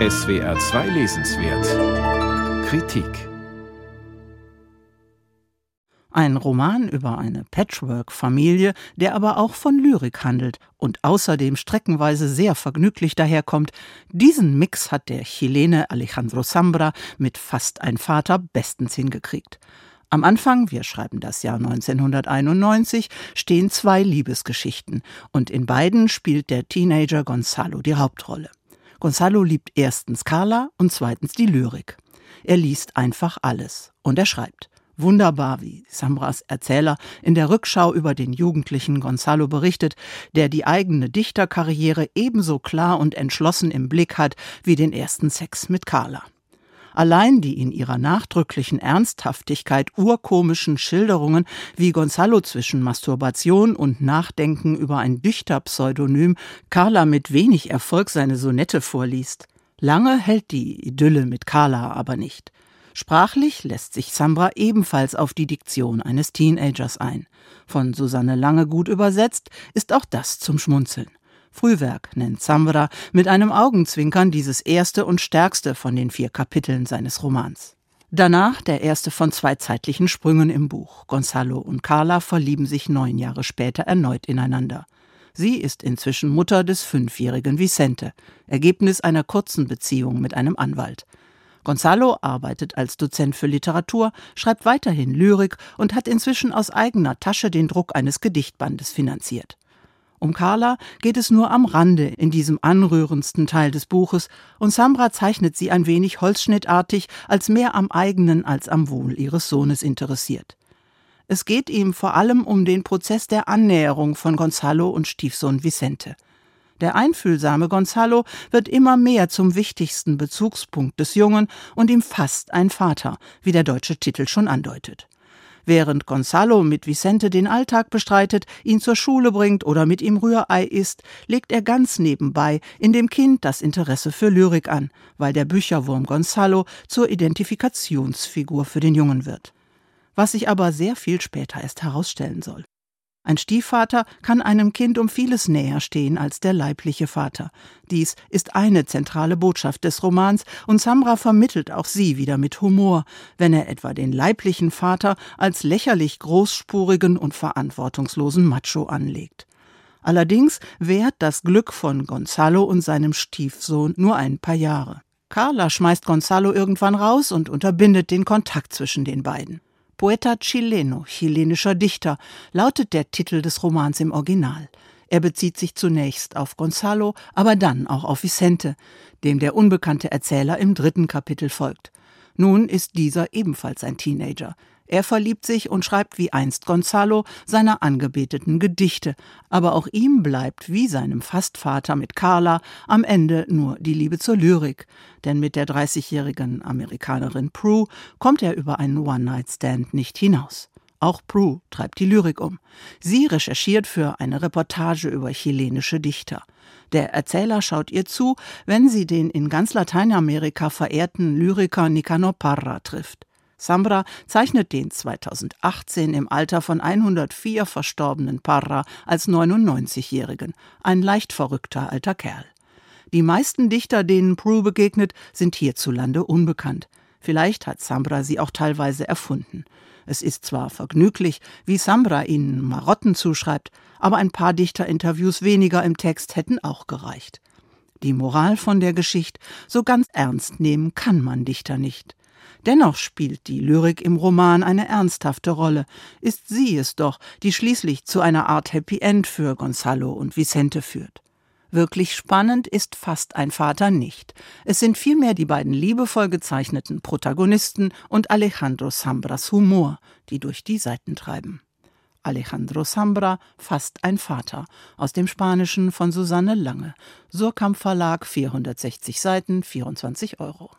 SWR 2 Lesenswert Kritik Ein Roman über eine Patchwork-Familie, der aber auch von Lyrik handelt und außerdem streckenweise sehr vergnüglich daherkommt. Diesen Mix hat der Chilene Alejandro Zambra mit Fast ein Vater bestens hingekriegt. Am Anfang, wir schreiben das Jahr 1991, stehen zwei Liebesgeschichten und in beiden spielt der Teenager Gonzalo die Hauptrolle. Gonzalo liebt erstens Carla und zweitens die Lyrik. Er liest einfach alles und er schreibt. Wunderbar, wie Samras Erzähler in der Rückschau über den jugendlichen Gonzalo berichtet, der die eigene Dichterkarriere ebenso klar und entschlossen im Blick hat wie den ersten Sex mit Carla. Allein die in ihrer nachdrücklichen Ernsthaftigkeit urkomischen Schilderungen, wie Gonzalo zwischen Masturbation und Nachdenken über ein Dichterpseudonym Carla mit wenig Erfolg seine Sonette vorliest. Lange hält die Idylle mit Carla aber nicht. Sprachlich lässt sich Sambra ebenfalls auf die Diktion eines Teenagers ein. Von Susanne Lange gut übersetzt, ist auch das zum Schmunzeln. Frühwerk nennt Zambra mit einem Augenzwinkern dieses erste und stärkste von den vier Kapiteln seines Romans. Danach der erste von zwei zeitlichen Sprüngen im Buch. Gonzalo und Carla verlieben sich neun Jahre später erneut ineinander. Sie ist inzwischen Mutter des fünfjährigen Vicente, Ergebnis einer kurzen Beziehung mit einem Anwalt. Gonzalo arbeitet als Dozent für Literatur, schreibt weiterhin Lyrik und hat inzwischen aus eigener Tasche den Druck eines Gedichtbandes finanziert. Um Carla geht es nur am Rande in diesem anrührendsten Teil des Buches, und Sambra zeichnet sie ein wenig holzschnittartig als mehr am eigenen als am Wohl ihres Sohnes interessiert. Es geht ihm vor allem um den Prozess der Annäherung von Gonzalo und Stiefsohn Vicente. Der einfühlsame Gonzalo wird immer mehr zum wichtigsten Bezugspunkt des Jungen und ihm fast ein Vater, wie der deutsche Titel schon andeutet. Während Gonzalo mit Vicente den Alltag bestreitet, ihn zur Schule bringt oder mit ihm Rührei isst, legt er ganz nebenbei in dem Kind das Interesse für Lyrik an, weil der Bücherwurm Gonzalo zur Identifikationsfigur für den Jungen wird. Was sich aber sehr viel später erst herausstellen soll. Ein Stiefvater kann einem Kind um vieles näher stehen als der leibliche Vater. Dies ist eine zentrale Botschaft des Romans und Samra vermittelt auch sie wieder mit Humor, wenn er etwa den leiblichen Vater als lächerlich großspurigen und verantwortungslosen Macho anlegt. Allerdings währt das Glück von Gonzalo und seinem Stiefsohn nur ein paar Jahre. Carla schmeißt Gonzalo irgendwann raus und unterbindet den Kontakt zwischen den beiden. Poeta chileno, chilenischer Dichter, lautet der Titel des Romans im Original. Er bezieht sich zunächst auf Gonzalo, aber dann auch auf Vicente, dem der unbekannte Erzähler im dritten Kapitel folgt. Nun ist dieser ebenfalls ein Teenager. Er verliebt sich und schreibt wie einst Gonzalo seiner Angebeteten Gedichte, aber auch ihm bleibt, wie seinem Fastvater mit Carla, am Ende nur die Liebe zur Lyrik, denn mit der 30-jährigen Amerikanerin Prue kommt er über einen One-Night-Stand nicht hinaus. Auch Prue treibt die Lyrik um. Sie recherchiert für eine Reportage über chilenische Dichter. Der Erzähler schaut ihr zu, wenn sie den in ganz Lateinamerika verehrten Lyriker Nicanor Parra trifft. Sambra zeichnet den 2018 im Alter von 104 verstorbenen Parra als 99-Jährigen, ein leicht verrückter alter Kerl. Die meisten Dichter, denen Prue begegnet, sind hierzulande unbekannt. Vielleicht hat Sambra sie auch teilweise erfunden. Es ist zwar vergnüglich, wie Sambra ihnen Marotten zuschreibt, aber ein paar Dichterinterviews weniger im Text hätten auch gereicht. Die Moral von der Geschichte, so ganz ernst nehmen kann man Dichter nicht. Dennoch spielt die Lyrik im Roman eine ernsthafte Rolle, ist sie es doch, die schließlich zu einer Art Happy End für Gonzalo und Vicente führt. Wirklich spannend ist fast ein Vater nicht. Es sind vielmehr die beiden liebevoll gezeichneten Protagonisten und Alejandro Sambras Humor, die durch die Seiten treiben. Alejandro Sambra, fast ein Vater, aus dem Spanischen von Susanne Lange, Surkamp Verlag, 460 Seiten, 24 Euro.